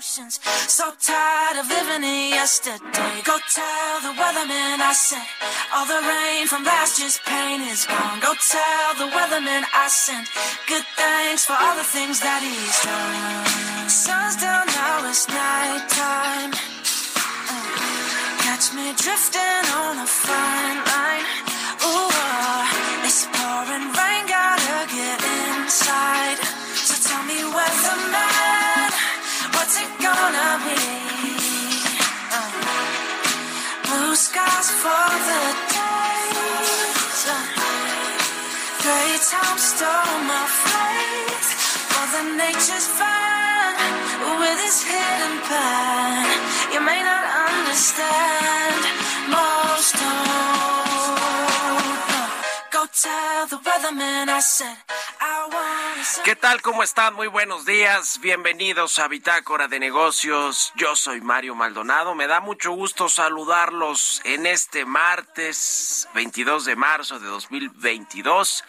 So tired of living in yesterday. Go tell the weatherman I sent all the rain from last year's pain is gone. Go tell the weatherman I sent good thanks for all the things that he's done. Sun's down now, it's nighttime. Uh, Catch me drifting on a fine line. Ooh, uh, it's pouring rain, gotta get inside. So tell me, weatherman, what's it gonna be? Uh, blue skies for the days. Uh, gray time stole ¿Qué tal? ¿Cómo están? Muy buenos días. Bienvenidos a Bitácora de Negocios. Yo soy Mario Maldonado. Me da mucho gusto saludarlos en este martes 22 de marzo de 2022.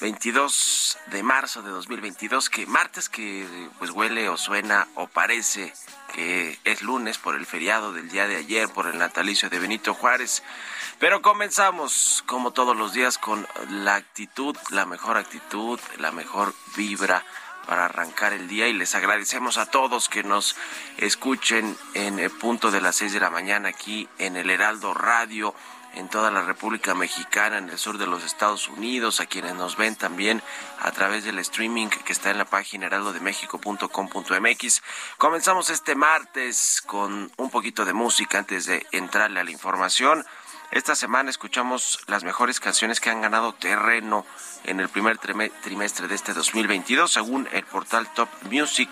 22 de marzo de 2022, que martes que pues huele o suena o parece que es lunes por el feriado del día de ayer, por el natalicio de Benito Juárez. Pero comenzamos como todos los días con la actitud, la mejor actitud, la mejor vibra para arrancar el día y les agradecemos a todos que nos escuchen en el punto de las 6 de la mañana aquí en el Heraldo Radio en toda la República Mexicana, en el sur de los Estados Unidos, a quienes nos ven también a través del streaming que está en la página heraldodemexico.com.mx. Comenzamos este martes con un poquito de música antes de entrarle a la información. Esta semana escuchamos las mejores canciones que han ganado terreno en el primer trime- trimestre de este 2022, según el portal Top Music.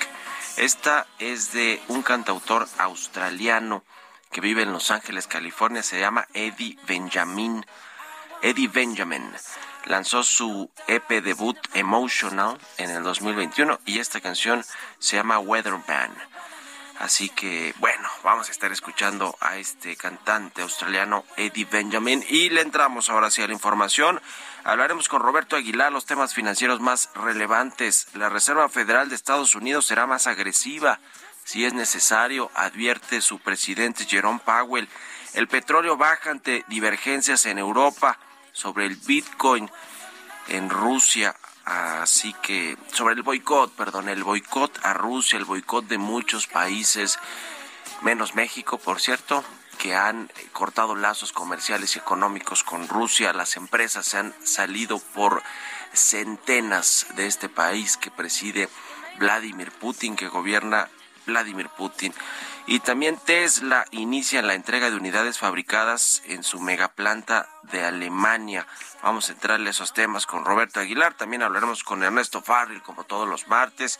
Esta es de un cantautor australiano que vive en Los Ángeles, California, se llama Eddie Benjamin. Eddie Benjamin lanzó su EP debut Emotional en el 2021 y esta canción se llama Weatherman. Así que bueno, vamos a estar escuchando a este cantante australiano Eddie Benjamin y le entramos ahora sí a la información. Hablaremos con Roberto Aguilar los temas financieros más relevantes. La Reserva Federal de Estados Unidos será más agresiva si es necesario, advierte su presidente Jerome Powell. El petróleo baja ante divergencias en Europa sobre el Bitcoin en Rusia. Así que sobre el boicot, perdón, el boicot a Rusia, el boicot de muchos países, menos México, por cierto, que han cortado lazos comerciales y económicos con Rusia. Las empresas se han salido por centenas de este país que preside Vladimir Putin, que gobierna Vladimir Putin. Y también Tesla inicia la entrega de unidades fabricadas en su megaplanta de Alemania. Vamos a entrarle a esos temas con Roberto Aguilar. También hablaremos con Ernesto Farril, como todos los martes.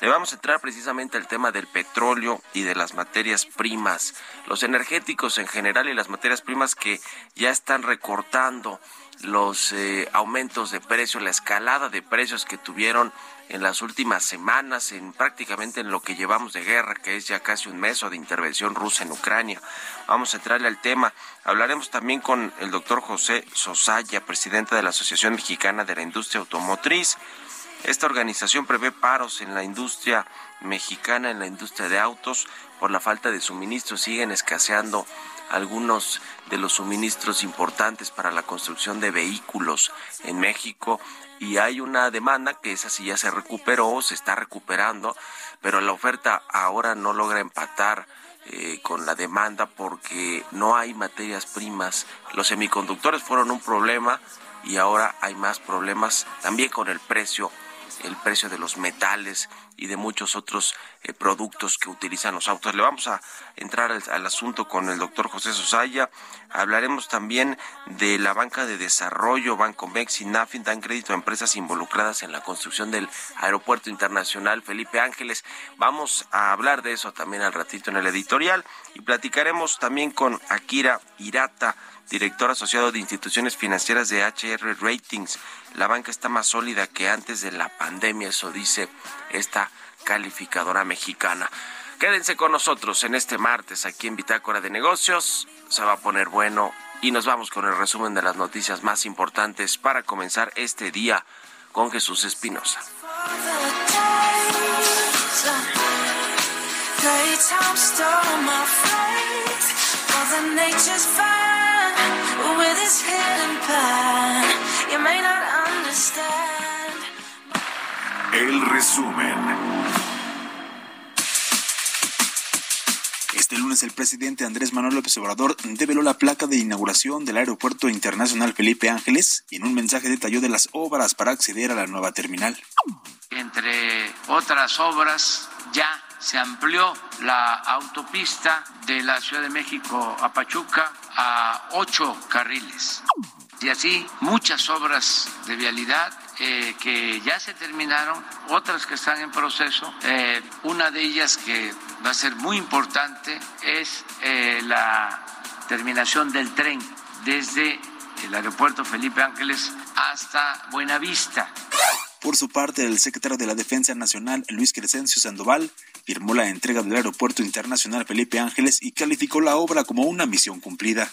Le vamos a entrar precisamente al tema del petróleo y de las materias primas. Los energéticos en general y las materias primas que ya están recortando los eh, aumentos de precios, la escalada de precios que tuvieron en las últimas semanas, en prácticamente en lo que llevamos de guerra, que es ya casi un mes o de intervención rusa en Ucrania. Vamos a entrarle al tema. Hablaremos también con el doctor José Sosaya, presidente de la Asociación Mexicana de la Industria Automotriz. Esta organización prevé paros en la industria mexicana, en la industria de autos, por la falta de suministros. Siguen escaseando algunos de los suministros importantes para la construcción de vehículos en México y hay una demanda que esa sí ya se recuperó, se está recuperando, pero la oferta ahora no logra empatar eh, con la demanda porque no hay materias primas. Los semiconductores fueron un problema y ahora hay más problemas también con el precio el precio de los metales y de muchos otros eh, productos que utilizan los autos. Le vamos a entrar al, asunto con el doctor José Sosaya. Hablaremos también de la banca de desarrollo, Banco Mex y NAFIN dan crédito a empresas involucradas en la construcción del aeropuerto internacional Felipe Ángeles. Vamos a hablar de eso también al ratito en el editorial y platicaremos también con Akira Irata director asociado de instituciones financieras de HR Ratings. La banca está más sólida que antes de la pandemia, eso dice esta calificadora mexicana. Quédense con nosotros en este martes aquí en Bitácora de Negocios. Se va a poner bueno y nos vamos con el resumen de las noticias más importantes para comenzar este día con Jesús Espinosa. El resumen. Este lunes el presidente Andrés Manuel López Obrador develó la placa de inauguración del Aeropuerto Internacional Felipe Ángeles y en un mensaje detalló de las obras para acceder a la nueva terminal. Entre otras obras, ya se amplió la autopista de la Ciudad de México a Pachuca a ocho carriles. Y así muchas obras de vialidad eh, que ya se terminaron, otras que están en proceso. Eh, una de ellas que va a ser muy importante es eh, la terminación del tren desde el aeropuerto Felipe Ángeles hasta Buenavista. Por su parte, el secretario de la Defensa Nacional, Luis Crescencio Sandoval, firmó la entrega del Aeropuerto Internacional Felipe Ángeles y calificó la obra como una misión cumplida.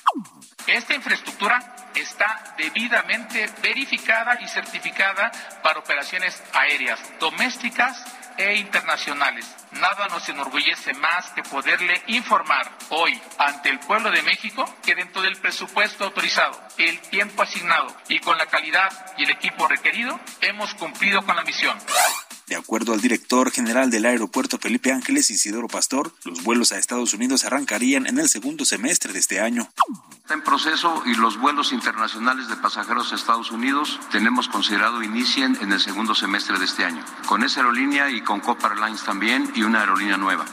Esta infraestructura está debidamente verificada y certificada para operaciones aéreas domésticas e internacionales. Nada nos enorgullece más que poderle informar hoy ante el pueblo de México que dentro del presupuesto autorizado, el tiempo asignado y con la calidad y el equipo requerido, hemos cumplido con la misión. De acuerdo al director general del aeropuerto Felipe Ángeles, Isidoro Pastor, los vuelos a Estados Unidos arrancarían en el segundo semestre de este año. Está en proceso y los vuelos internacionales de pasajeros a Estados Unidos tenemos considerado inicien en el segundo semestre de este año, con esa aerolínea y con Copa Airlines también y una aerolínea nueva.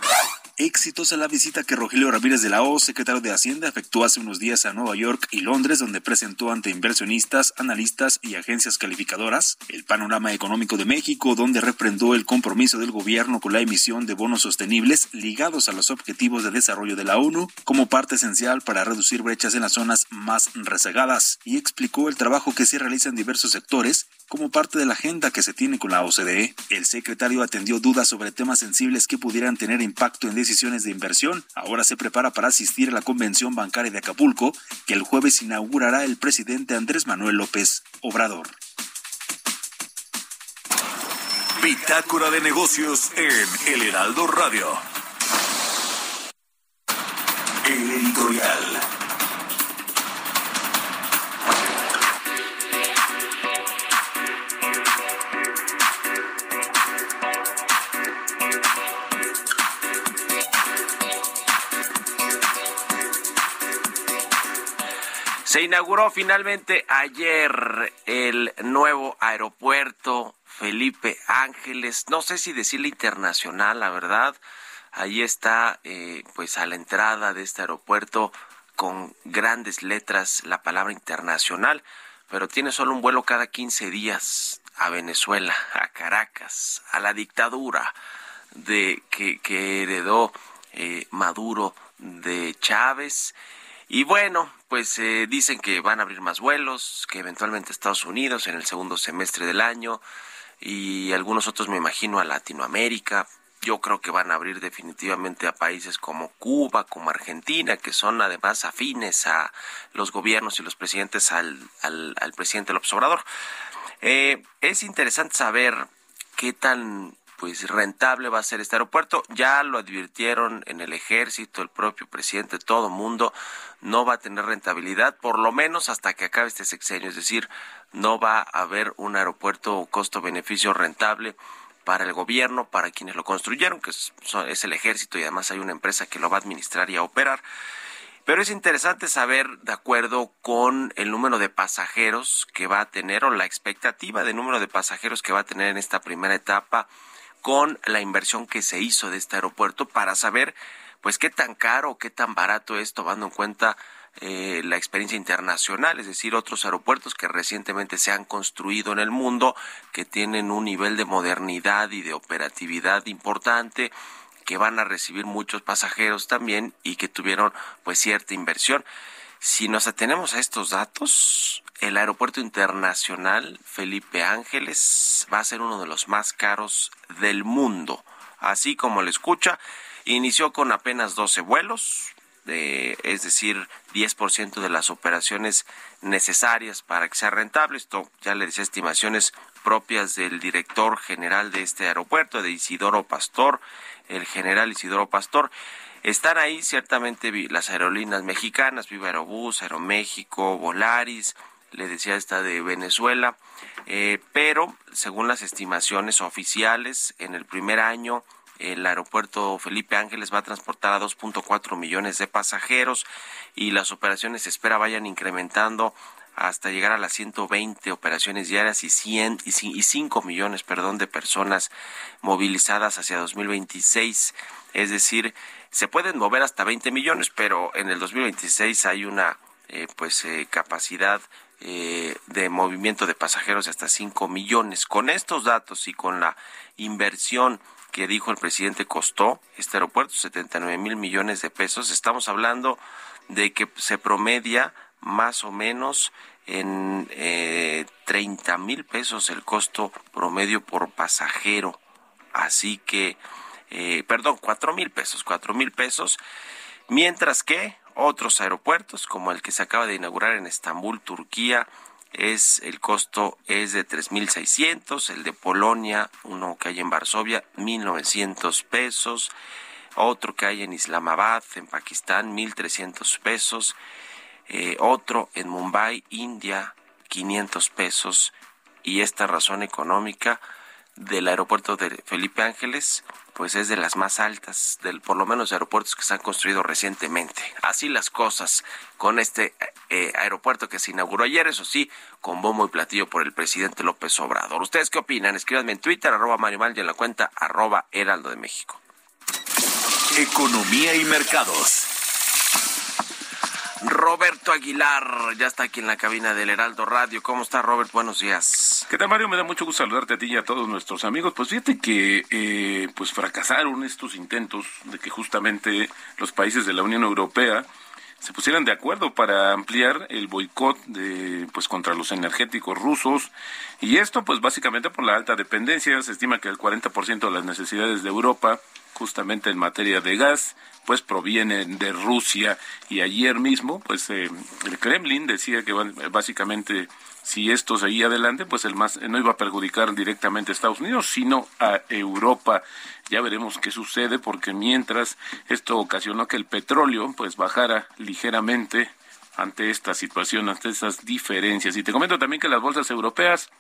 Exitosa la visita que Rogelio Ramírez de la O, secretario de Hacienda, efectuó hace unos días a Nueva York y Londres, donde presentó ante inversionistas, analistas y agencias calificadoras el panorama económico de México, donde refrendó el compromiso del gobierno con la emisión de bonos sostenibles ligados a los objetivos de desarrollo de la ONU como parte esencial para reducir brechas en las zonas más rezagadas y explicó el trabajo que se realiza en diversos sectores como parte de la agenda que se tiene con la OCDE. El secretario atendió dudas sobre temas sensibles que pudieran tener impacto en decisiones de inversión. Ahora se prepara para asistir a la convención bancaria de Acapulco, que el jueves inaugurará el presidente Andrés Manuel López Obrador. Bitácora de negocios en El Heraldo Radio. El editorial. Se inauguró finalmente ayer el nuevo aeropuerto Felipe Ángeles, no sé si decirle internacional, la verdad. Ahí está, eh, pues a la entrada de este aeropuerto con grandes letras la palabra internacional, pero tiene solo un vuelo cada 15 días a Venezuela, a Caracas, a la dictadura de que, heredó eh, Maduro de Chávez y bueno, pues eh, dicen que van a abrir más vuelos, que eventualmente Estados Unidos en el segundo semestre del año y algunos otros me imagino a Latinoamérica. Yo creo que van a abrir definitivamente a países como Cuba, como Argentina, que son además afines a los gobiernos y los presidentes al, al, presidente López Obrador. Eh, es interesante saber qué tan pues rentable va a ser este aeropuerto. Ya lo advirtieron en el ejército, el propio presidente, todo mundo, no va a tener rentabilidad, por lo menos hasta que acabe este sexenio. Es decir, no va a haber un aeropuerto costo-beneficio rentable para el gobierno, para quienes lo construyeron, que es, es el ejército y además hay una empresa que lo va a administrar y a operar. Pero es interesante saber, de acuerdo con el número de pasajeros que va a tener o la expectativa de número de pasajeros que va a tener en esta primera etapa, con la inversión que se hizo de este aeropuerto para saber, pues, qué tan caro qué tan barato es, tomando en cuenta eh, la experiencia internacional, es decir, otros aeropuertos que recientemente se han construido en el mundo, que tienen un nivel de modernidad y de operatividad importante, que van a recibir muchos pasajeros también y que tuvieron pues cierta inversión. Si nos atenemos a estos datos, el aeropuerto internacional Felipe Ángeles va a ser uno de los más caros del mundo. Así como le escucha, inició con apenas 12 vuelos, es decir, 10% de las operaciones necesarias para que sea rentable. Esto ya le decía estimaciones propias del director general de este aeropuerto, de Isidoro Pastor, el general Isidoro Pastor. Están ahí ciertamente las aerolíneas mexicanas, Viva Aerobús, Aeroméxico, Volaris, le decía esta de Venezuela, eh, pero según las estimaciones oficiales, en el primer año el aeropuerto Felipe Ángeles va a transportar a 2.4 millones de pasajeros y las operaciones se espera vayan incrementando hasta llegar a las 120 operaciones diarias y 100 y 5 millones, perdón, de personas movilizadas hacia 2026. Es decir, se pueden mover hasta 20 millones, pero en el 2026 hay una eh, pues eh, capacidad eh, de movimiento de pasajeros hasta 5 millones. Con estos datos y con la inversión que dijo el presidente costó este aeropuerto 79 mil millones de pesos. Estamos hablando de que se promedia más o menos en eh, 30 mil pesos el costo promedio por pasajero. Así que, eh, perdón, cuatro mil pesos, cuatro mil pesos. Mientras que otros aeropuertos, como el que se acaba de inaugurar en Estambul, Turquía, es el costo es de 3.600, el de Polonia, uno que hay en Varsovia, 1.900 pesos, otro que hay en Islamabad, en Pakistán, 1.300 pesos, eh, otro en Mumbai, India, 500 pesos, y esta razón económica del aeropuerto de Felipe Ángeles, pues es de las más altas, del por lo menos aeropuertos que se han construido recientemente. Así las cosas con este eh, aeropuerto que se inauguró ayer, eso sí, con bombo y platillo por el presidente López Obrador. ¿Ustedes qué opinan? Escríbanme en Twitter, arroba Mal, y en la cuenta arroba Heraldo de México. Economía y mercados. Roberto Aguilar ya está aquí en la cabina del Heraldo Radio. ¿Cómo está, Robert? Buenos días. ¿Qué tal, Mario? Me da mucho gusto saludarte a ti y a todos nuestros amigos. Pues fíjate que eh, pues fracasaron estos intentos de que justamente los países de la Unión Europea se pusieran de acuerdo para ampliar el boicot de pues contra los energéticos rusos y esto pues básicamente por la alta dependencia se estima que el 40% de las necesidades de Europa justamente en materia de gas pues provienen de Rusia y ayer mismo pues eh, el Kremlin decía que básicamente si esto seguía adelante pues el más no iba a perjudicar directamente a Estados Unidos sino a Europa ya veremos qué sucede porque mientras esto ocasionó que el petróleo pues bajara ligeramente ante esta situación, ante estas diferencias. Y te comento también que las bolsas europeas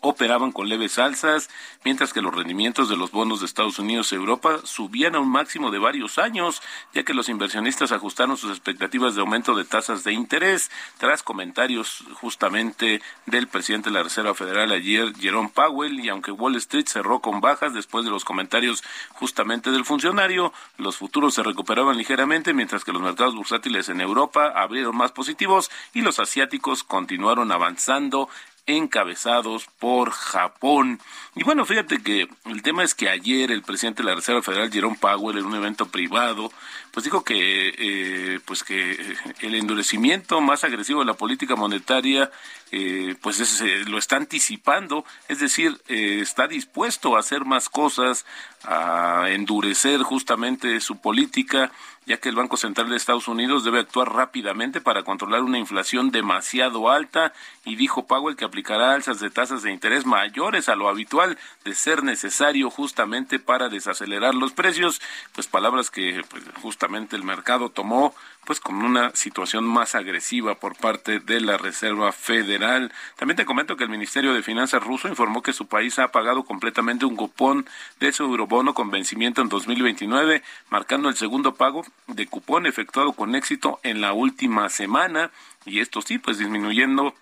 operaban con leves alzas, mientras que los rendimientos de los bonos de Estados Unidos y Europa subían a un máximo de varios años, ya que los inversionistas ajustaron sus expectativas de aumento de tasas de interés tras comentarios justamente del presidente de la Reserva Federal ayer, Jerome Powell, y aunque Wall Street cerró con bajas después de los comentarios justamente del funcionario, los futuros se recuperaban ligeramente, mientras que los mercados bursátiles en Europa abrieron más positivos y los asiáticos continuaron avanzando encabezados por Japón. Y bueno, fíjate que el tema es que ayer el presidente de la Reserva Federal, Jerome Powell, en un evento privado, pues dijo que, eh, pues que el endurecimiento más agresivo de la política monetaria, eh, pues eh, lo está anticipando, es decir, está dispuesto a hacer más cosas, a endurecer justamente su política ya que el Banco Central de Estados Unidos debe actuar rápidamente para controlar una inflación demasiado alta y dijo Powell que aplicará alzas de tasas de interés mayores a lo habitual de ser necesario justamente para desacelerar los precios, pues palabras que pues, justamente el mercado tomó pues con una situación más agresiva por parte de la Reserva Federal. También te comento que el Ministerio de Finanzas ruso informó que su país ha pagado completamente un cupón de su eurobono con vencimiento en 2029, marcando el segundo pago de cupón efectuado con éxito en la última semana y esto sí, pues disminuyendo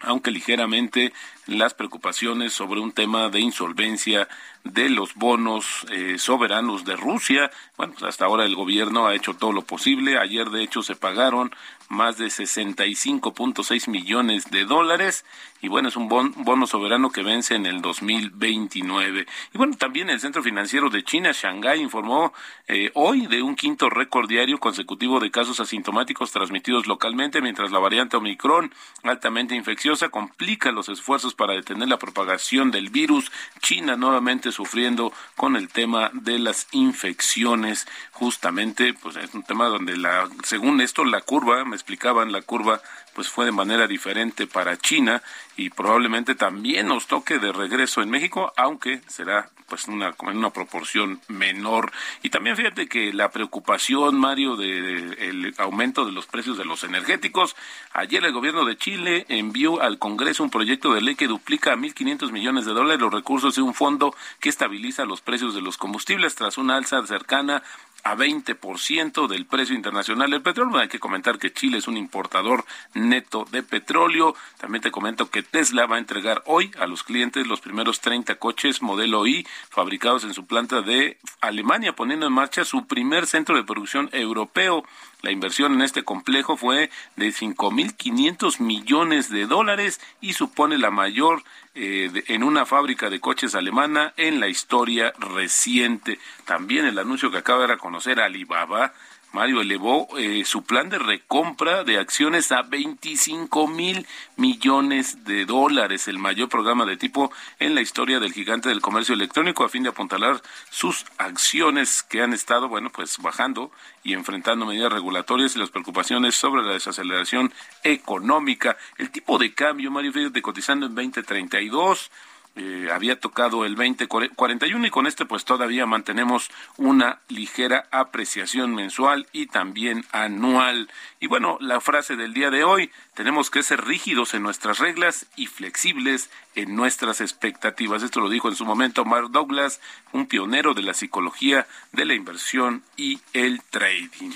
aunque ligeramente las preocupaciones sobre un tema de insolvencia de los bonos eh, soberanos de Rusia. Bueno, pues hasta ahora el gobierno ha hecho todo lo posible. Ayer, de hecho, se pagaron más de 65.6 millones de dólares. Y bueno, es un bono soberano que vence en el 2029. Y bueno, también el Centro Financiero de China, Shanghái, informó eh, hoy de un quinto récord diario consecutivo de casos asintomáticos transmitidos localmente, mientras la variante Omicron, altamente infecciosa, complica los esfuerzos para detener la propagación del virus. China nuevamente sufriendo con el tema de las infecciones. Justamente, pues es un tema donde la, según esto, la curva, me explicaban, la curva pues fue de manera diferente para China y probablemente también nos toque de regreso en México, aunque será pues una en una proporción menor. Y también fíjate que la preocupación, Mario, del el aumento de los precios de los energéticos. Ayer el gobierno de Chile envió al Congreso un proyecto de ley que duplica a 1.500 millones de dólares los recursos de un fondo que estabiliza los precios de los combustibles tras una alza cercana a 20% del precio internacional del petróleo. Hay que comentar que Chile es un importador neto de petróleo. También te comento que Tesla va a entregar hoy a los clientes los primeros 30 coches modelo I fabricados en su planta de Alemania, poniendo en marcha su primer centro de producción europeo. La inversión en este complejo fue de 5.500 millones de dólares y supone la mayor eh, en una fábrica de coches alemana en la historia reciente. También el anuncio que acaba de conocer Alibaba Mario elevó eh, su plan de recompra de acciones a 25 mil millones de dólares, el mayor programa de tipo en la historia del gigante del comercio electrónico, a fin de apuntalar sus acciones que han estado, bueno, pues bajando y enfrentando medidas regulatorias y las preocupaciones sobre la desaceleración económica. El tipo de cambio, Mario, de cotizando en 2032 eh, había tocado el 2041 y con este pues todavía mantenemos una ligera apreciación mensual y también anual. Y bueno, la frase del día de hoy, tenemos que ser rígidos en nuestras reglas y flexibles en nuestras expectativas. Esto lo dijo en su momento Mark Douglas, un pionero de la psicología de la inversión y el trading.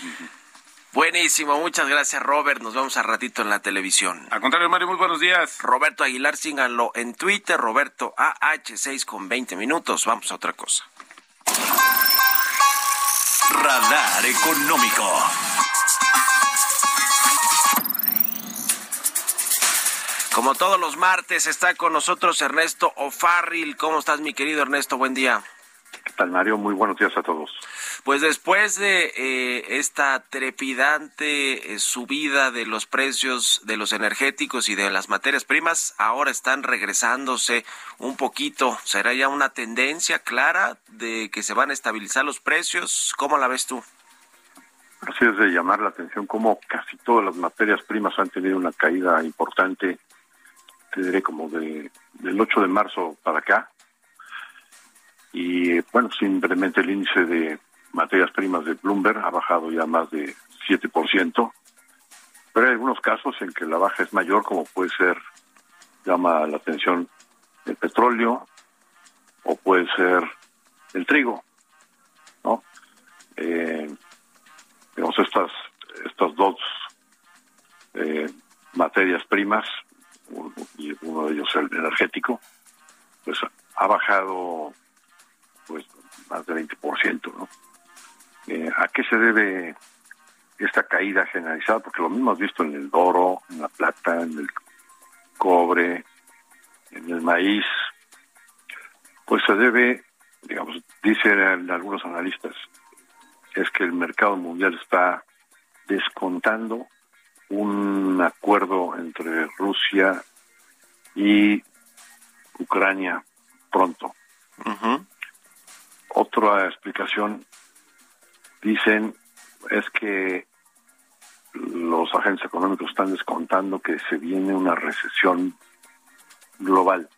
Buenísimo, muchas gracias Robert. Nos vemos a ratito en la televisión. Al contrario, Mario, muy buenos días. Roberto Aguilar, síganlo en Twitter, Roberto AH6 con 20 minutos. Vamos a otra cosa. Radar económico. Como todos los martes, está con nosotros Ernesto O'Farrill. ¿Cómo estás, mi querido Ernesto? Buen día. ¿Qué tal, Mario? Muy buenos días a todos. Pues después de eh, esta trepidante eh, subida de los precios de los energéticos y de las materias primas, ahora están regresándose un poquito. ¿Será ya una tendencia clara de que se van a estabilizar los precios? ¿Cómo la ves tú? Así es de llamar la atención como casi todas las materias primas han tenido una caída importante, te diré como de, del 8 de marzo para acá. Y bueno, simplemente el índice de materias primas de Bloomberg ha bajado ya más de 7%, pero hay algunos casos en que la baja es mayor, como puede ser, llama la atención el petróleo o puede ser el trigo, ¿no? Eh, digamos, estas, estas dos eh, materias primas, y uno de ellos el energético, pues ha bajado pues más de 20%, ¿no? Eh, ¿A qué se debe esta caída generalizada? Porque lo mismo hemos visto en el oro, en la plata, en el cobre, en el maíz. Pues se debe, digamos, dicen algunos analistas, es que el mercado mundial está descontando un acuerdo entre Rusia y Ucrania pronto. Otra explicación dicen es que los agentes económicos están descontando que se viene una recesión global.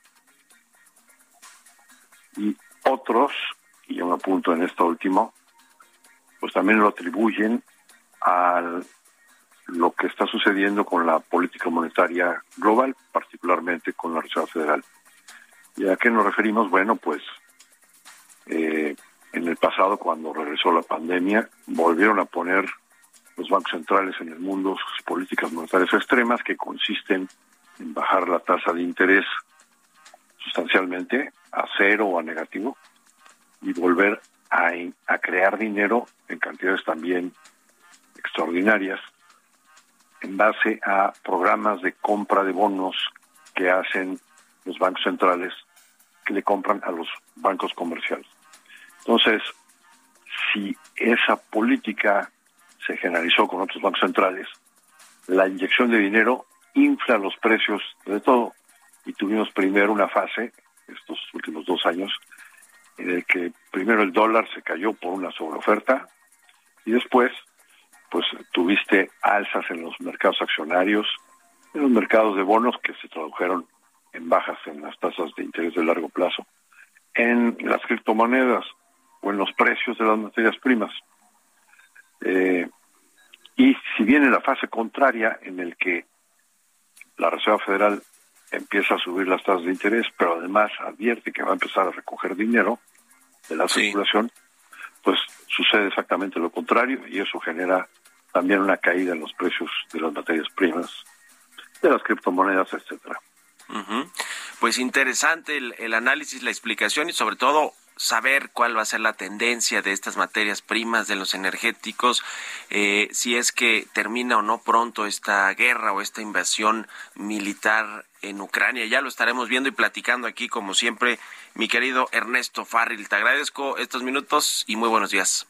Y otros, y yo me apunto en esto último, pues también lo atribuyen a lo que está sucediendo con la política monetaria global, particularmente con la Reserva Federal. ¿Y a qué nos referimos? Bueno, pues eh, en el pasado, cuando regresó la pandemia, volvieron a poner los bancos centrales en el mundo sus políticas monetarias extremas que consisten en bajar la tasa de interés sustancialmente a cero o a negativo y volver a, crear dinero en cantidades también extraordinarias en base a programas de compra de bonos que hacen los bancos centrales que le compran a los bancos comerciales. Entonces, si esa política se generalizó con otros bancos centrales, la inyección de dinero infla los precios de todo. Y tuvimos primero una fase, estos últimos dos años, en el que primero el dólar se cayó por una sobreoferta y después pues tuviste alzas en los mercados accionarios, en los mercados de bonos que se tradujeron en bajas en las tasas de interés de largo plazo, en las criptomonedas o en los precios de las materias primas. Eh, y si viene la fase contraria en el que la Reserva Federal empieza a subir las tasas de interés, pero además advierte que va a empezar a recoger dinero de la circulación, pues sucede exactamente lo contrario y eso genera también una caída en los precios de las materias primas, de las criptomonedas, etcétera. Pues interesante el, el análisis, la explicación y sobre todo saber cuál va a ser la tendencia de estas materias primas, de los energéticos, eh, si es que termina o no pronto esta guerra o esta invasión militar en Ucrania. Ya lo estaremos viendo y platicando aquí, como siempre, mi querido Ernesto Farril. Te agradezco estos minutos y muy buenos días.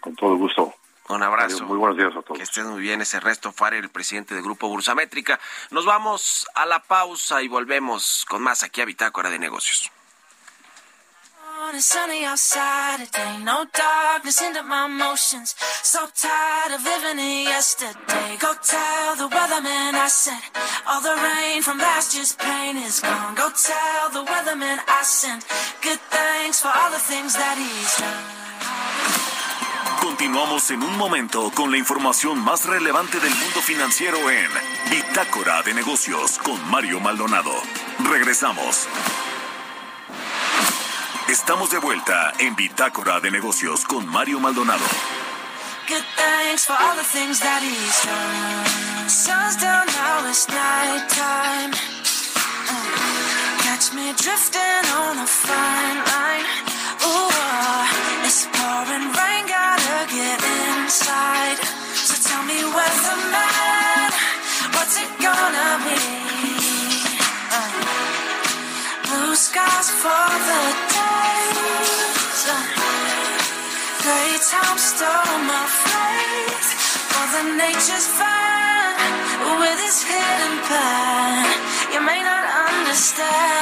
Con todo gusto. Un abrazo. Muy buenos días a todos. Que estén muy bien. Es Ernesto Farril, el presidente del Grupo Bursamétrica. Nos vamos a la pausa y volvemos con más aquí a Bitácora de Negocios. So of yesterday. Go tell the weatherman I all the rain from last year's pain is gone. Go tell the weatherman I good thanks for all the things that. Continuamos en un momento con la información más relevante del mundo financiero en Bitácora de Negocios con Mario Maldonado. Regresamos. Estamos de vuelta en Bitácora de Negocios con Mario Maldonado. Good thanks for all the things that he's done. Sun's down now, it's nighttime. Uh, catch me drifting on a fine line. Ooh, uh, it's pouring rain, gotta get inside. So tell me, weatherman, what's it gonna be? blue skies for time stole my faith. Mother Nature's fine with its hidden plan. You may not understand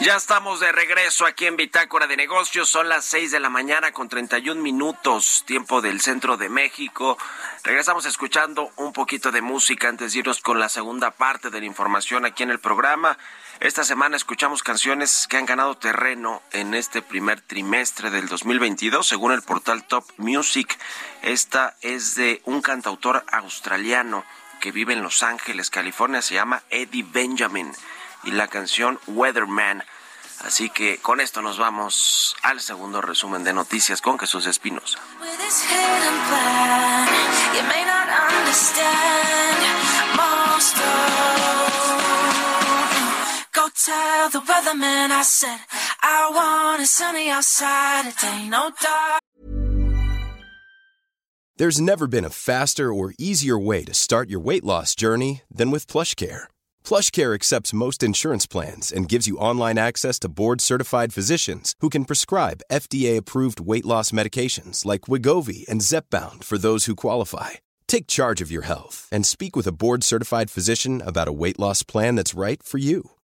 Ya estamos de regreso aquí en Bitácora de Negocios. Son las 6 de la mañana con 31 minutos, tiempo del centro de México. Regresamos escuchando un poquito de música antes de irnos con la segunda parte de la información aquí en el programa. Esta semana escuchamos canciones que han ganado terreno en este primer trimestre del 2022, según el portal Top Music. Esta es de un cantautor australiano que vive en Los Ángeles, California, se llama Eddie Benjamin y la canción Weatherman. Así que con esto nos vamos al segundo resumen de noticias con Jesús Espinosa. There's never been a faster or easier way to start your weight loss journey than with PlushCare. PlushCare accepts most insurance plans and gives you online access to board-certified physicians who can prescribe FDA-approved weight loss medications like Wigovi and Zepbound for those who qualify. Take charge of your health and speak with a board-certified physician about a weight loss plan that's right for you.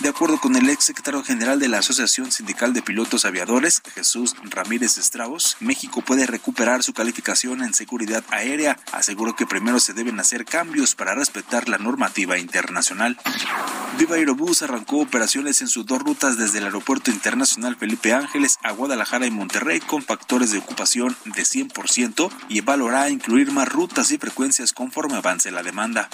De acuerdo con el ex secretario general de la Asociación Sindical de Pilotos Aviadores, Jesús Ramírez Estrabos, México puede recuperar su calificación en seguridad aérea. Aseguró que primero se deben hacer cambios para respetar la normativa internacional. Viva Aerobús arrancó operaciones en sus dos rutas desde el Aeropuerto Internacional Felipe Ángeles a Guadalajara y Monterrey con factores de ocupación de 100% y evaluará incluir más rutas y frecuencias conforme avance la demanda.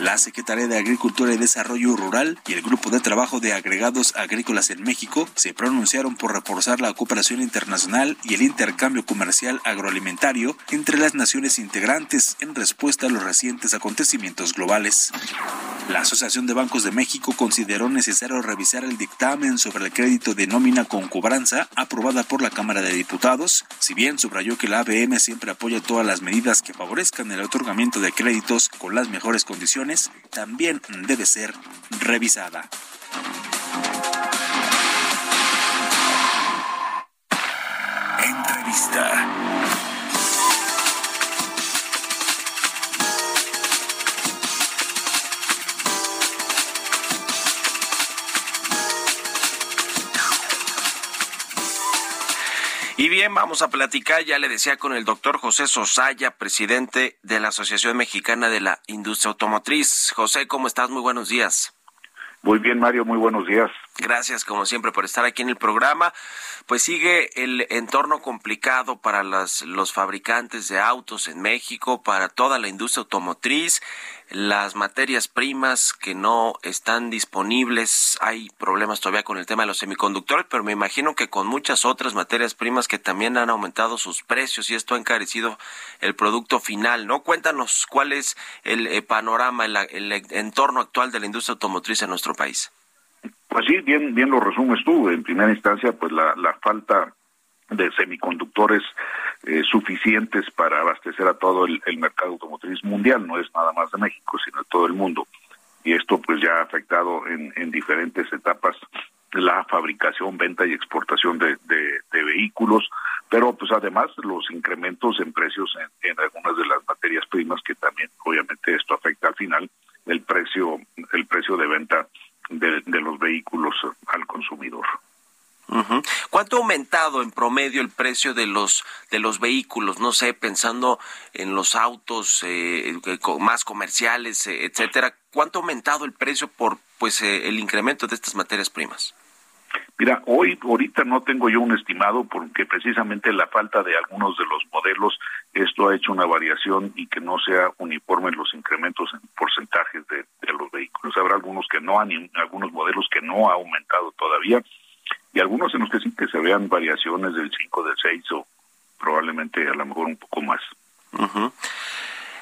La Secretaría de Agricultura y Desarrollo Rural y el Grupo de Trabajo de Agregados Agrícolas en México se pronunciaron por reforzar la cooperación internacional y el intercambio comercial agroalimentario entre las naciones integrantes en respuesta a los recientes acontecimientos globales. La Asociación de Bancos de México consideró necesario revisar el dictamen sobre el crédito de nómina con cobranza aprobada por la Cámara de Diputados, si bien subrayó que la ABM siempre apoya todas las medidas que favorezcan el otorgamiento de créditos con las mejores condiciones, también debe ser revisada. Entrevista. Y bien, vamos a platicar, ya le decía, con el doctor José Sosaya, presidente de la Asociación Mexicana de la Industria Automotriz. José, ¿cómo estás? Muy buenos días. Muy bien, Mario, muy buenos días. Gracias, como siempre, por estar aquí en el programa. Pues sigue el entorno complicado para las, los fabricantes de autos en México, para toda la industria automotriz, las materias primas que no están disponibles. Hay problemas todavía con el tema de los semiconductores, pero me imagino que con muchas otras materias primas que también han aumentado sus precios y esto ha encarecido el producto final, ¿no? Cuéntanos cuál es el, eh, panorama, el, el entorno actual de la industria automotriz en nuestro país. Pues sí, bien, bien lo resumes tú. En primera instancia, pues la, la falta de semiconductores eh, suficientes para abastecer a todo el, el, mercado automotriz mundial, no es nada más de México, sino de todo el mundo. Y esto pues ya ha afectado en, en diferentes etapas la fabricación, venta y exportación de, de, vehículos, pero pues además los incrementos en precios en, en algunas de las materias primas que también obviamente esto afecta al final el precio el precio de venta de, de los vehículos al consumidor. ¿Cuánto ha aumentado en promedio el precio de los de los vehículos? No sé, pensando en los autos eh, más comerciales, eh, etcétera. ¿Cuánto ha aumentado el precio por pues eh, el incremento de estas materias primas? Mira, hoy, ahorita no tengo yo un estimado porque precisamente la falta de algunos de los modelos, esto ha hecho una variación y que no sea uniforme los incrementos en porcentajes de, de los vehículos. Habrá algunos que no han, algunos modelos que no ha aumentado todavía y algunos en los que sí que se vean variaciones del 5, del 6 o probablemente a lo mejor un poco más. Uh.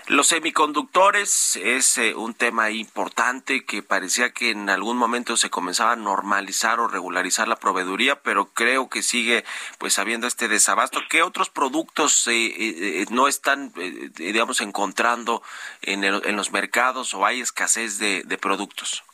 Los semiconductores es eh, un tema importante que parecía que en algún momento se comenzaba a normalizar o regularizar la proveeduría, pero creo que sigue pues habiendo este desabasto. ¿Qué otros productos eh, eh, no están, digamos, encontrando en, el, en, los mercados o hay escasez de, de productos?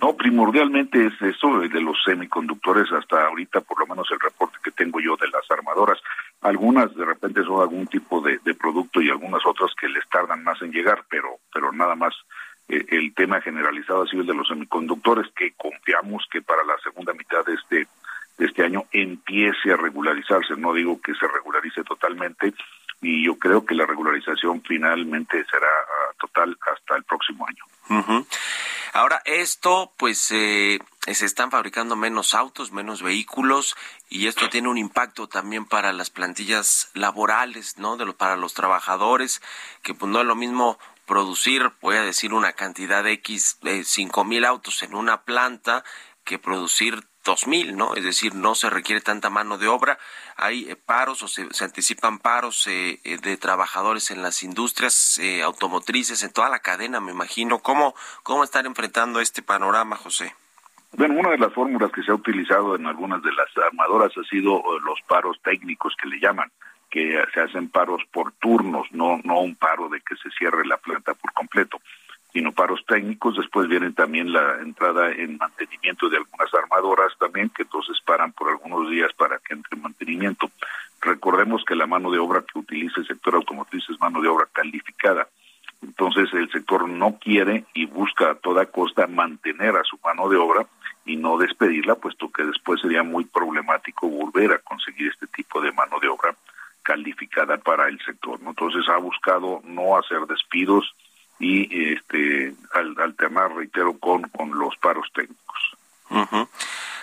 No, primordialmente es eso de los semiconductores hasta ahorita, por lo menos el reporte que tengo yo de las armadoras. Algunas de repente son algún tipo de, de producto y algunas otras que les tardan más en llegar, pero, pero nada más eh, el tema generalizado ha sido el de los semiconductores, que confiamos que para la segunda mitad de este, de este año empiece a regularizarse. No digo que se regularice totalmente, y yo creo que la regularización finalmente será uh, total hasta el próximo año. Uh. Ahora, esto, pues, eh, se están fabricando menos autos, menos vehículos, y esto tiene un impacto también para las plantillas laborales, ¿no? De lo, para los trabajadores, que pues no es lo mismo producir, voy a decir, una cantidad de X, de cinco mil autos en una planta, que producir dos mil, ¿no? Es decir, no se requiere tanta mano de obra. Hay eh, paros o se, se anticipan paros eh, de trabajadores en las industrias eh, automotrices, en toda la cadena, me imagino. ¿Cómo, ¿Cómo están enfrentando este panorama, José? Bueno, una de las fórmulas que se ha utilizado en algunas de las armadoras ha sido los paros técnicos que le llaman, que se hacen paros por turnos, no, no un paro de que se cierre la planta por completo sino paros técnicos. Después viene también la entrada en mantenimiento de algunas armadoras también, que entonces paran por algunos días para que entre mantenimiento. Recordemos que la mano de obra que utiliza el sector automotriz es mano de obra calificada. Entonces el sector no quiere y busca a toda costa mantener a su mano de obra y no despedirla, puesto que después sería muy problemático volver a conseguir este tipo de mano de obra calificada para el sector. Entonces ha buscado no hacer despidos y este alternar, reitero, con, con los paros técnicos.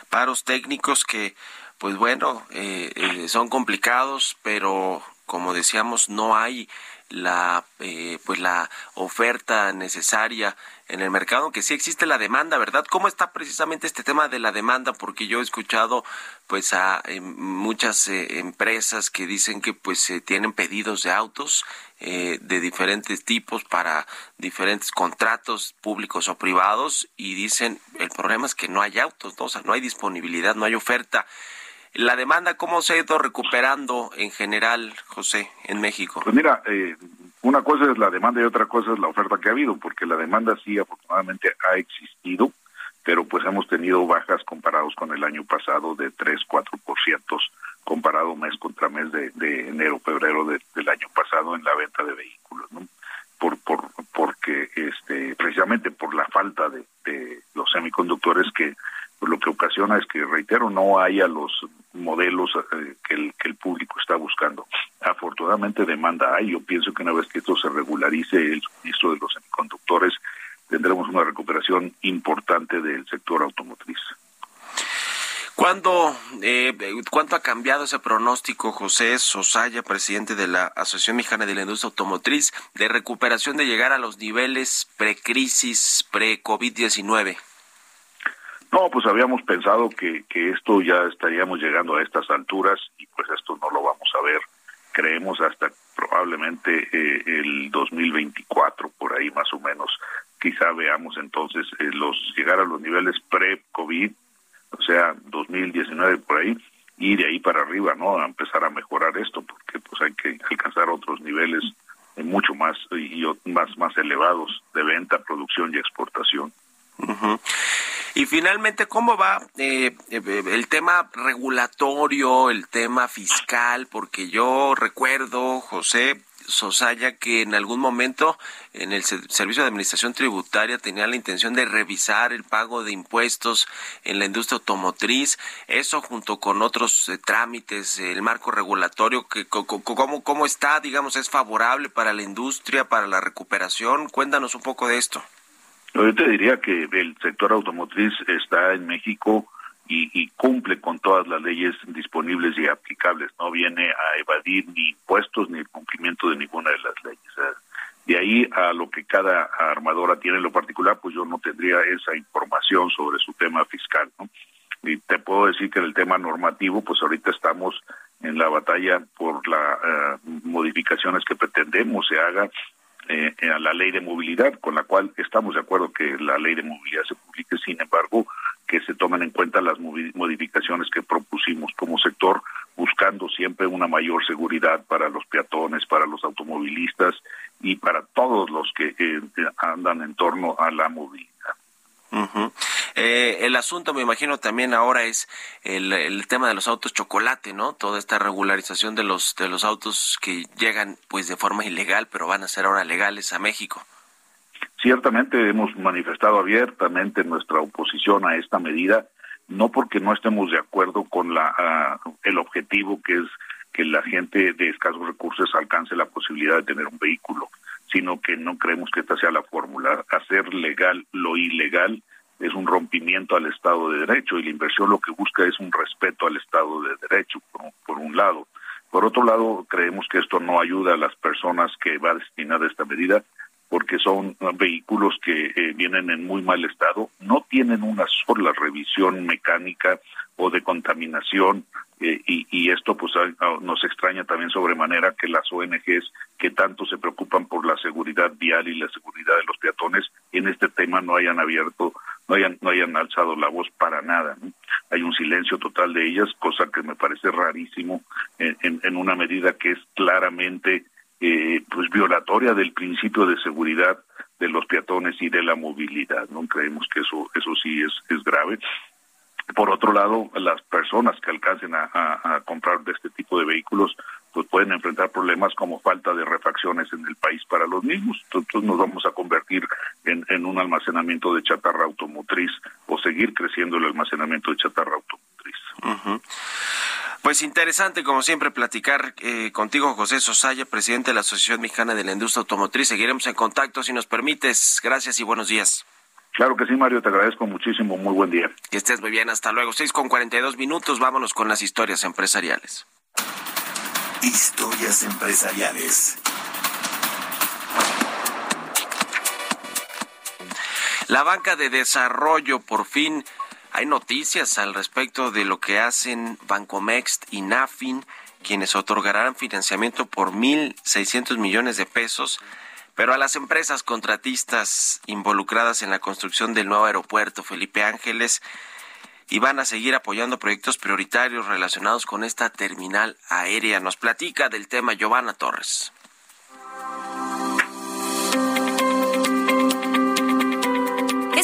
Paros técnicos que, pues bueno, eh, eh, son complicados, pero como decíamos, no hay la eh, pues la oferta necesaria en el mercado, que sí existe la demanda, ¿verdad? ¿Cómo está precisamente este tema de la demanda? Porque yo he escuchado pues a eh, muchas eh, empresas que dicen que pues tienen pedidos de autos de diferentes tipos para diferentes contratos públicos o privados y dicen el problema es que no hay autos, o sea, no hay disponibilidad, no hay oferta. La demanda, ¿cómo se ha ido recuperando en general, José, en México? Pues mira, eh, una cosa es la demanda y otra cosa es la oferta que ha habido, porque la demanda sí afortunadamente ha existido, pero pues hemos tenido bajas comparados con el año pasado de 3, 4% comparado mes contra mes de, enero, febrero del año pasado en la venta de vehículos, ¿no? Por, por, porque este, precisamente por la falta de, de los semiconductores que pues lo que ocasiona es que, reitero, no haya los modelos eh, que, el, que el público está buscando. Afortunadamente demanda hay, yo pienso que una vez que esto se regularice el suministro de los semiconductores, tendremos una recuperación importante del sector automotriz. ¿Cuándo, eh, ¿Cuánto ha cambiado ese pronóstico, José Sosaya, presidente de la Asociación Mexicana de la Industria Automotriz, de recuperación de llegar a los niveles pre-crisis, pre-COVID-19? No, pues habíamos pensado que, que esto ya estaríamos llegando a estas alturas y pues esto no lo vamos a ver, creemos hasta probablemente eh, el 2024, por ahí más o menos. Quizá veamos entonces eh, los llegar a los niveles pre-COVID, o sea, 2019 por ahí, y de ahí para arriba, ¿no? A empezar a mejorar esto, porque pues hay que alcanzar otros niveles eh, mucho más y, más más elevados de venta, producción y exportación. Y finalmente, ¿cómo va eh, eh, el tema regulatorio, el tema fiscal? Porque yo recuerdo, José, Sosaya que en algún momento en el Servicio de Administración Tributaria tenía la intención de revisar el pago de impuestos en la industria automotriz, eso junto con otros eh, trámites, el marco regulatorio, que, ¿cómo, ¿cómo está, digamos, es favorable para la industria, para la recuperación? Cuéntanos un poco de esto. Yo te diría que el sector automotriz está en México y, cumple con todas las leyes disponibles y aplicables. No viene a evadir ni impuestos ni el cumplimiento de ninguna de las leyes. De ahí a lo que cada armadora tiene en lo particular, pues yo no tendría esa información sobre su tema fiscal. Y te puedo decir que en el tema normativo, pues ahorita estamos en la batalla por las eh, modificaciones que pretendemos se haga eh, a la ley de movilidad, con la cual estamos de acuerdo que la ley de movilidad se publique, sin embargo, que se tomen en cuenta las modificaciones que propusimos como sector, buscando siempre una mayor seguridad para los peatones, para los automovilistas y para todos los que eh, andan en torno a la movilidad. Eh, el asunto, me imagino, también ahora es el, el, tema de los autos chocolate, ¿no? Toda esta regularización de los de los autos que llegan, pues, de forma ilegal, pero van a ser ahora legales a México. Ciertamente hemos manifestado abiertamente nuestra oposición a esta medida, no porque no estemos de acuerdo con la uh, el objetivo que es que la gente de escasos recursos alcance la posibilidad de tener un vehículo, sino que no creemos que esta sea la fórmula. Hacer legal lo ilegal es un rompimiento al Estado de Derecho y la inversión lo que busca es un respeto al Estado de Derecho, por, un lado. Por otro lado, creemos que esto no ayuda a las personas que va destinada esta medida porque son vehículos que eh, vienen en muy mal estado, no tienen una sola revisión mecánica o de contaminación eh, y, esto pues nos extraña también sobremanera que las ONGs que tanto se preocupan por la seguridad vial y la seguridad de los peatones en este tema no hayan abierto no hayan, no hayan alzado la voz para nada. Hay un silencio total de ellas, cosa que me parece rarísimo en, una medida que es claramente eh, pues violatoria del principio de seguridad de los peatones y de la movilidad. No creemos que eso eso sí es, es grave. Por otro lado, las personas que alcancen a, comprar de este tipo de vehículos pues pueden enfrentar problemas como falta de refacciones en el país para los mismos. Entonces nos vamos a convertir en, un almacenamiento de chatarra automotriz o seguir creciendo el almacenamiento de chatarra automotriz. Pues interesante, como siempre, platicar eh, contigo, José Sosaya, presidente de la Asociación Mexicana de la Industria Automotriz. Seguiremos en contacto si nos permites. Gracias y buenos días. Claro que sí, Mario, te agradezco muchísimo. Muy buen día. Que estés muy bien, hasta luego. Seis con cuarenta y dos minutos, vámonos con las historias empresariales. Historias empresariales. La banca de desarrollo por fin hay noticias al respecto de lo que hacen Bancomext y Nafin, quienes otorgarán financiamiento por 1.600 millones de pesos pero a las empresas contratistas involucradas en la construcción del nuevo aeropuerto Felipe Ángeles y van a seguir apoyando proyectos prioritarios relacionados con esta terminal aérea. Nos platica del tema Giovanna Torres.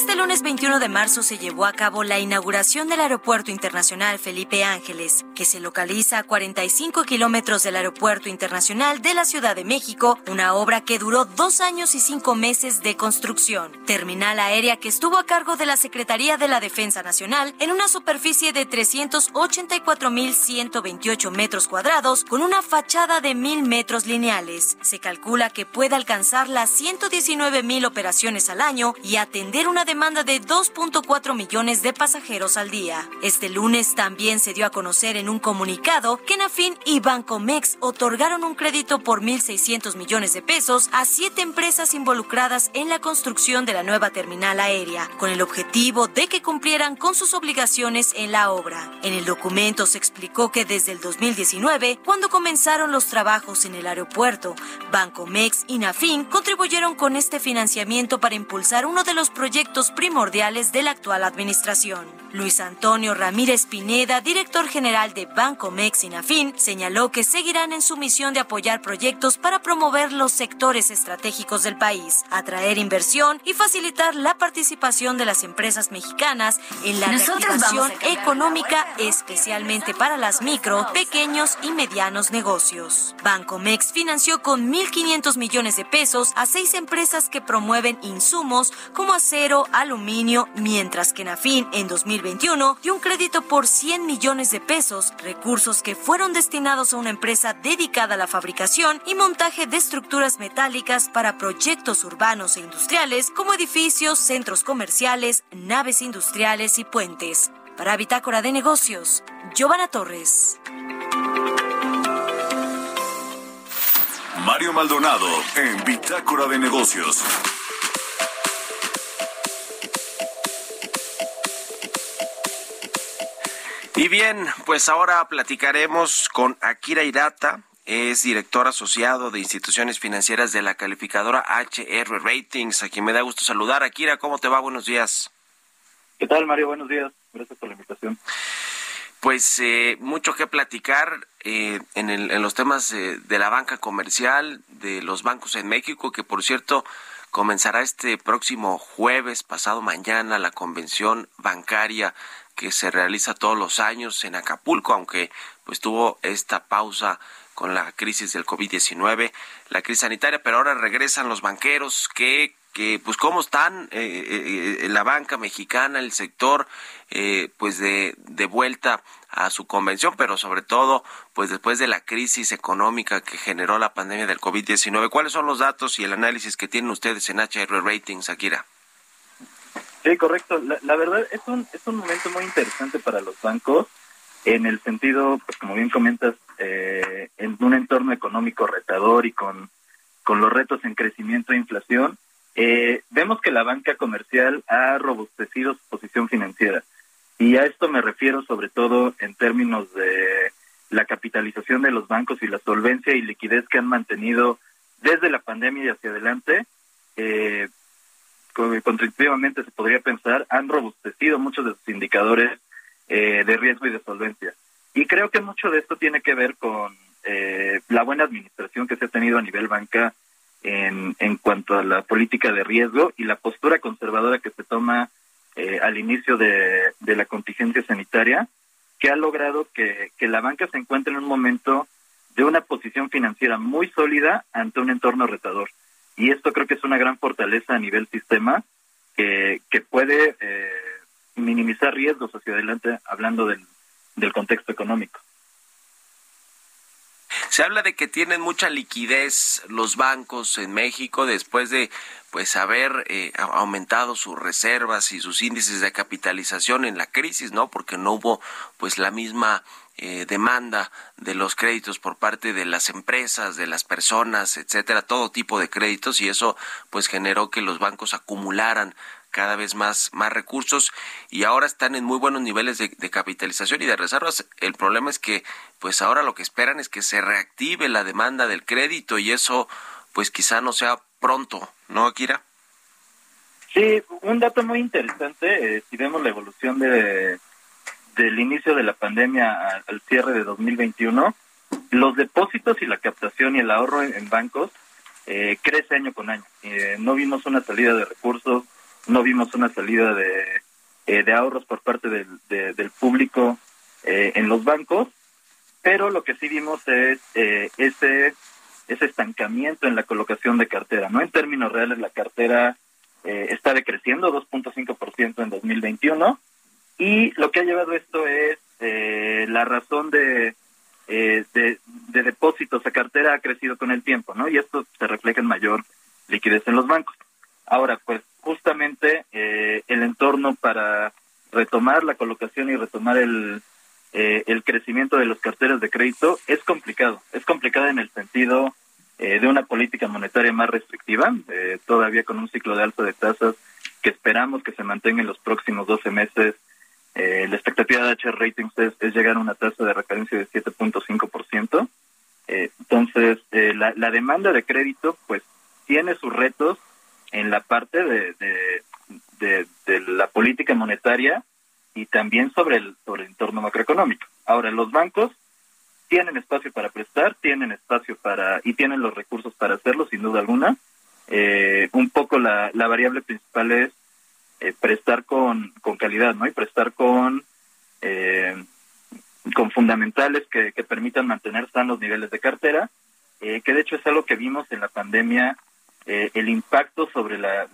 Lunes 21 de marzo se llevó a cabo la inauguración del Aeropuerto Internacional Felipe Ángeles, que se localiza a 45 kilómetros del Aeropuerto Internacional de la Ciudad de México, una obra que duró dos años y cinco meses de construcción. Terminal aérea que estuvo a cargo de la Secretaría de la Defensa Nacional en una superficie de 384.128 metros cuadrados con una fachada de mil metros lineales. Se calcula que puede alcanzar las 119.000 operaciones al año y atender una demanda de 2.4 millones de pasajeros al día. Este lunes también se dio a conocer en un comunicado que Nafin y Bancomex otorgaron un crédito por 1.600 millones de pesos a siete empresas involucradas en la construcción de la nueva terminal aérea, con el objetivo de que cumplieran con sus obligaciones en la obra. En el documento se explicó que desde el 2019, cuando comenzaron los trabajos en el aeropuerto, Bancomex y Nafin contribuyeron con este financiamiento para impulsar uno de los proyectos primordiales de la actual administración. Luis Antonio Ramírez Pineda, director general de Banco Mexinafin, señaló que seguirán en su misión de apoyar proyectos para promover los sectores estratégicos del país, atraer inversión y facilitar la participación de las empresas mexicanas en la reactivación económica, especialmente para las micro, pequeños y medianos negocios. Bancomex financió con 1.500 millones de pesos a seis empresas que promueven insumos como acero, aluminio, mientras que Nafin en 2021 dio un crédito por 100 millones de pesos, recursos que fueron destinados a una empresa dedicada a la fabricación y montaje de estructuras metálicas para proyectos urbanos e industriales como edificios, centros comerciales, naves industriales y puentes. Para Bitácora de Negocios, Giovanna Torres. Mario Maldonado en Bitácora de Negocios. Y bien, pues ahora platicaremos con Akira Irata, es director asociado de instituciones financieras de la calificadora HR Ratings, a quien me da gusto saludar. Akira, ¿cómo te va? Buenos días. ¿Qué tal, Mario? Buenos días. Gracias por la invitación. Pues eh, mucho que platicar eh, en, en, los temas eh, de la banca comercial, de los bancos en México, que por cierto comenzará este próximo jueves, pasado mañana, la convención bancaria que se realiza todos los años en Acapulco, aunque pues tuvo esta pausa con la crisis del COVID-19, la crisis sanitaria, pero ahora regresan los banqueros que que pues cómo están eh, eh, eh, la banca mexicana, el sector, pues de, de vuelta a su convención, pero sobre todo pues después de la crisis económica que generó la pandemia del COVID-19. ¿Cuáles son los datos y el análisis que tienen ustedes en HR Ratings, Akira? Sí, correcto. La, verdad es un, es un momento muy interesante para los bancos en el sentido, pues como bien comentas, eh, en un entorno económico retador y con, con los retos en crecimiento e inflación, eh, vemos que la banca comercial ha robustecido su posición financiera. Y a esto me refiero sobre todo en términos de la capitalización de los bancos y la solvencia y liquidez que han mantenido desde la pandemia y hacia adelante, eh, contributivamente se podría pensar, han robustecido muchos de sus indicadores eh, de riesgo y de solvencia. Y creo que mucho de esto tiene que ver con eh, la buena administración que se ha tenido a nivel banca en, en cuanto a la política de riesgo y la postura conservadora que se toma eh, al inicio de, la contingencia sanitaria, que ha logrado que, que la banca se encuentre en un momento de una posición financiera muy sólida ante un entorno retador. Y esto creo que es una gran fortaleza a nivel sistema que, que puede eh, minimizar riesgos hacia adelante hablando del, del contexto económico. Se habla de que tienen mucha liquidez los bancos en México después de pues haber eh, aumentado sus reservas y sus índices de capitalización en la crisis, ¿no? Porque no hubo pues la misma eh, demanda de los créditos por parte de las empresas, de las personas, etcétera, todo tipo de créditos y eso pues generó que los bancos acumularan cada vez más, más recursos y ahora están en muy buenos niveles de, capitalización y de reservas. El problema es que pues ahora lo que esperan es que se reactive la demanda del crédito y eso pues quizá no sea pronto, ¿no, Akira? Sí, un dato muy interesante, eh, si vemos la evolución de del inicio de la pandemia al cierre de 2021, los depósitos y la captación y el ahorro en, bancos eh, crece año con año. Eh, no vimos una salida de recursos, no vimos una salida de, eh, de ahorros por parte del, del público eh, en los bancos, pero lo que sí vimos es eh, ese, ese estancamiento en la colocación de cartera. No en términos reales, la cartera está decreciendo 2.5% en 2021 y lo que ha llevado esto es la razón de, de, de depósitos a cartera ha crecido con el tiempo, ¿no? Y esto se refleja en mayor liquidez en los bancos. Ahora, pues justamente eh, el entorno para retomar la colocación y retomar el, eh, el crecimiento de los carteras de crédito es complicado. Es complicado en el sentido eh, de una política monetaria más restrictiva, todavía con un ciclo de alza de tasas que esperamos que se mantenga en los próximos 12 meses. La expectativa de H Ratings es, es, llegar a una tasa de referencia de 7.5%. entonces, la, la demanda de crédito, pues, tiene sus retos en la parte de, de, de, la política monetaria y también sobre el, sobre el entorno macroeconómico. Ahora, los bancos tienen espacio para prestar, tienen espacio para y tienen los recursos para hacerlo, sin duda alguna. Eh, un poco la, la variable principal es eh, prestar con, con calidad, ¿no? Y prestar con eh, con fundamentales que, que permitan mantener sanos niveles de cartera, que de hecho es algo que vimos en la pandemia eh, el impacto sobre la,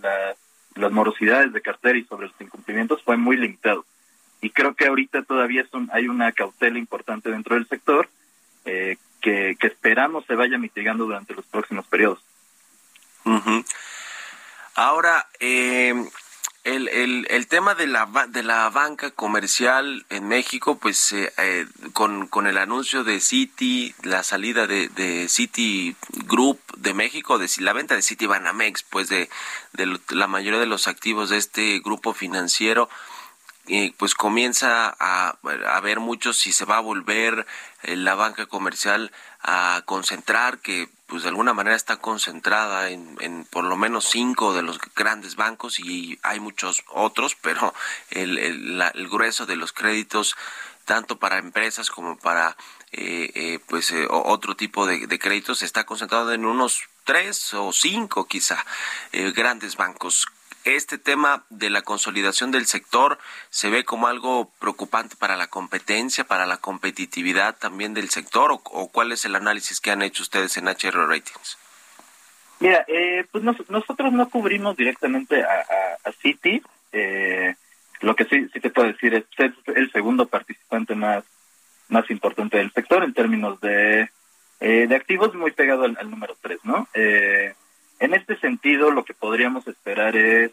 las morosidades de cartera y sobre los incumplimientos fue muy limitado. Y creo que ahorita todavía es hay una cautela importante dentro del sector eh, que, que, esperamos se vaya mitigando durante los próximos periodos. Ahora, eh, el, el, el, tema de la, de la banca comercial en México, pues eh, eh, con, con, el anuncio de Citi, la salida de, de Citi Group de México, de la venta de Citi Banamex, pues de, de la mayoría de los activos de este grupo financiero, eh, pues comienza a, a ver mucho si se va a volver la banca comercial a concentrar, que pues de alguna manera está concentrada en, en, por lo menos cinco de los grandes bancos y hay muchos otros, pero el, el, grueso de los créditos, tanto para empresas como para eh, eh, pues eh, otro tipo de, de, créditos, está concentrado en unos tres o cinco quizá grandes bancos este tema de la consolidación del sector se ve como algo preocupante para la competencia, para la competitividad también del sector, o, cuál es el análisis que han hecho ustedes en HR Ratings? Mira, eh, pues nosotros no cubrimos directamente a, a, Citi. Eh, lo que sí, sí te puedo decir es es el segundo participante más, importante del sector en términos de, eh, de activos, muy pegado al, al número tres, ¿no? En este sentido, lo que podríamos esperar es,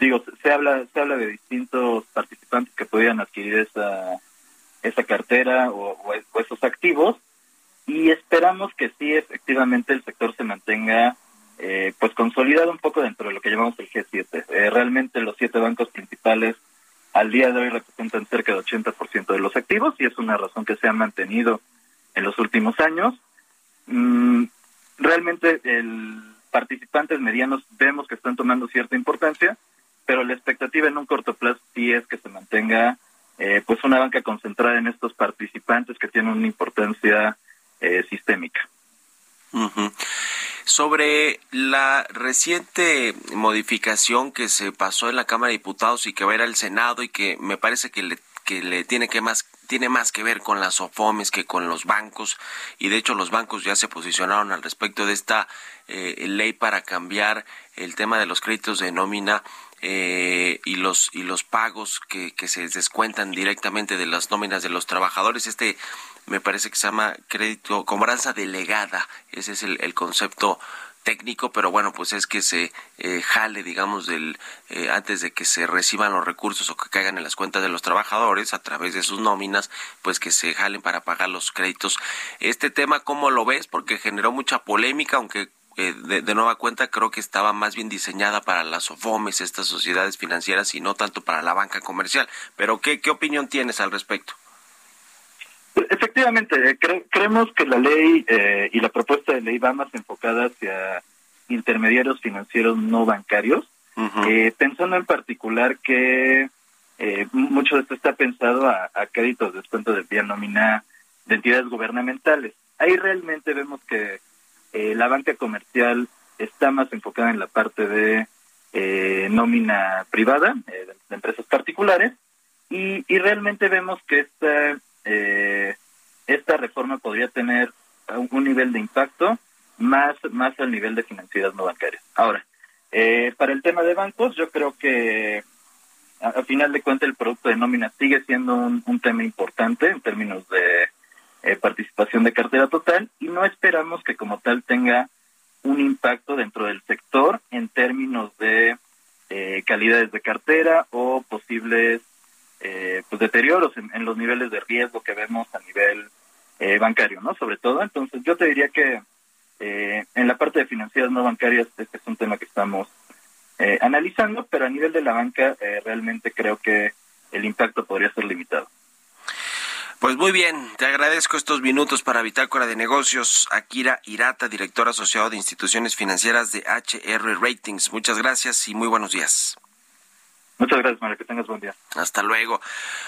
digo, se habla, se habla de distintos participantes que podrían adquirir esa, esa cartera o, esos activos y esperamos que sí, efectivamente, el sector se mantenga eh, pues consolidado un poco dentro de lo que llamamos el G7. Eh, realmente los siete bancos principales al día de hoy representan cerca del 80% de los activos y es una razón que se ha mantenido en los últimos años. Mm, realmente el participantes medianos vemos que están tomando cierta importancia, pero la expectativa en un corto plazo sí es que se mantenga eh, pues una banca concentrada en estos participantes que tienen una importancia eh, sistémica. Sobre la reciente modificación que se pasó en la Cámara de Diputados y que va a ir al Senado y que me parece que le, que le tiene que más tiene más que ver con las OFOMES que con los bancos. Y de hecho los bancos ya se posicionaron al respecto de esta eh, ley para cambiar el tema de los créditos de nómina eh, y los y los pagos que, que se descuentan directamente de las nóminas de los trabajadores. Este me parece que se llama crédito cobranza delegada. Ese es el, el concepto técnico, pero bueno, pues es que se eh, jale, digamos, del eh, antes de que se reciban los recursos o que caigan en las cuentas de los trabajadores a través de sus nóminas, pues que se jalen para pagar los créditos. Este tema, ¿cómo lo ves? Porque generó mucha polémica, aunque eh, de, nueva cuenta creo que estaba más bien diseñada para las OFOMES, estas sociedades financieras, y no tanto para la banca comercial. Pero, ¿qué, qué opinión tienes al respecto? Efectivamente, cre creemos que la ley eh, y la propuesta de ley va más enfocada hacia intermediarios financieros no bancarios, uh -huh. eh, pensando en particular que eh, mucho de esto está pensado a, a créditos de descuento de vía nómina de entidades gubernamentales. Ahí realmente vemos que eh, la banca comercial está más enfocada en la parte de eh, nómina privada, eh, de, de, empresas particulares, y, y realmente vemos que esta eh, esta reforma podría tener un, nivel de impacto más, más al nivel de financieras no bancarias. Ahora, eh, para el tema de bancos, yo creo que a, final de cuentas el producto de nómina sigue siendo un, un tema importante en términos de eh, participación de cartera total y no esperamos que como tal tenga un impacto dentro del sector en términos de eh, calidades de cartera o posibles eh, pues deterioros en, los niveles de riesgo que vemos a nivel eh, bancario, ¿no? Sobre todo, entonces yo te diría que eh, en la parte de financieras no bancarias este es un tema que estamos eh, analizando, pero a nivel de la banca eh, realmente creo que el impacto podría ser limitado. Pues muy bien, te agradezco estos minutos para Bitácora de Negocios. Akira Irata, director asociado de instituciones financieras de HR Ratings. Muchas gracias y muy buenos días. Muchas gracias, Mario. Que tengas buen día. Hasta luego.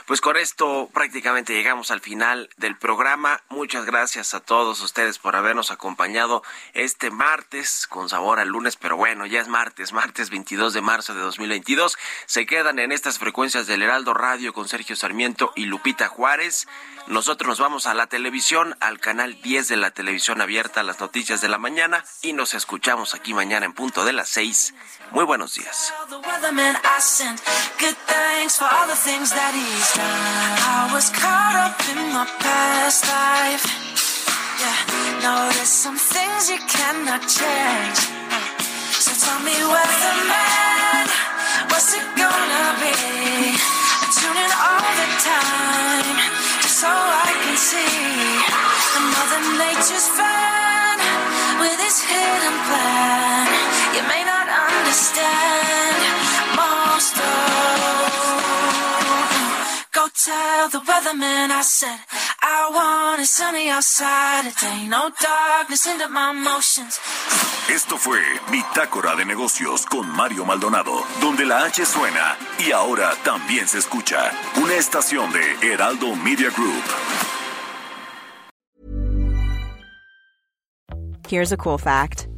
Pues con esto prácticamente llegamos al final del programa. Muchas gracias a todos ustedes por habernos acompañado este martes con sabor al lunes, pero bueno, ya es martes, martes 22 de marzo de 2022. Se quedan en estas frecuencias del Heraldo Radio con Sergio Sarmiento y Lupita Juárez. Nosotros nos vamos a la televisión, al canal 10 de la televisión abierta, las noticias de la mañana y nos escuchamos aquí mañana en punto de las 6. Muy buenos días. Tune in all the time so I can see the Mother Nature's fan with his hidden plan. You may not understand tell the weatherman I said I want it sunny outside today. No darkness into my emotions. Esto fue Bitácora de Negocios con Mario Maldonado, donde la H suena y ahora también se escucha. Una estación de Heraldo Media Group. Here's a cool fact: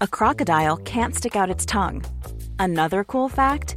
a crocodile can't stick out its tongue. Another cool fact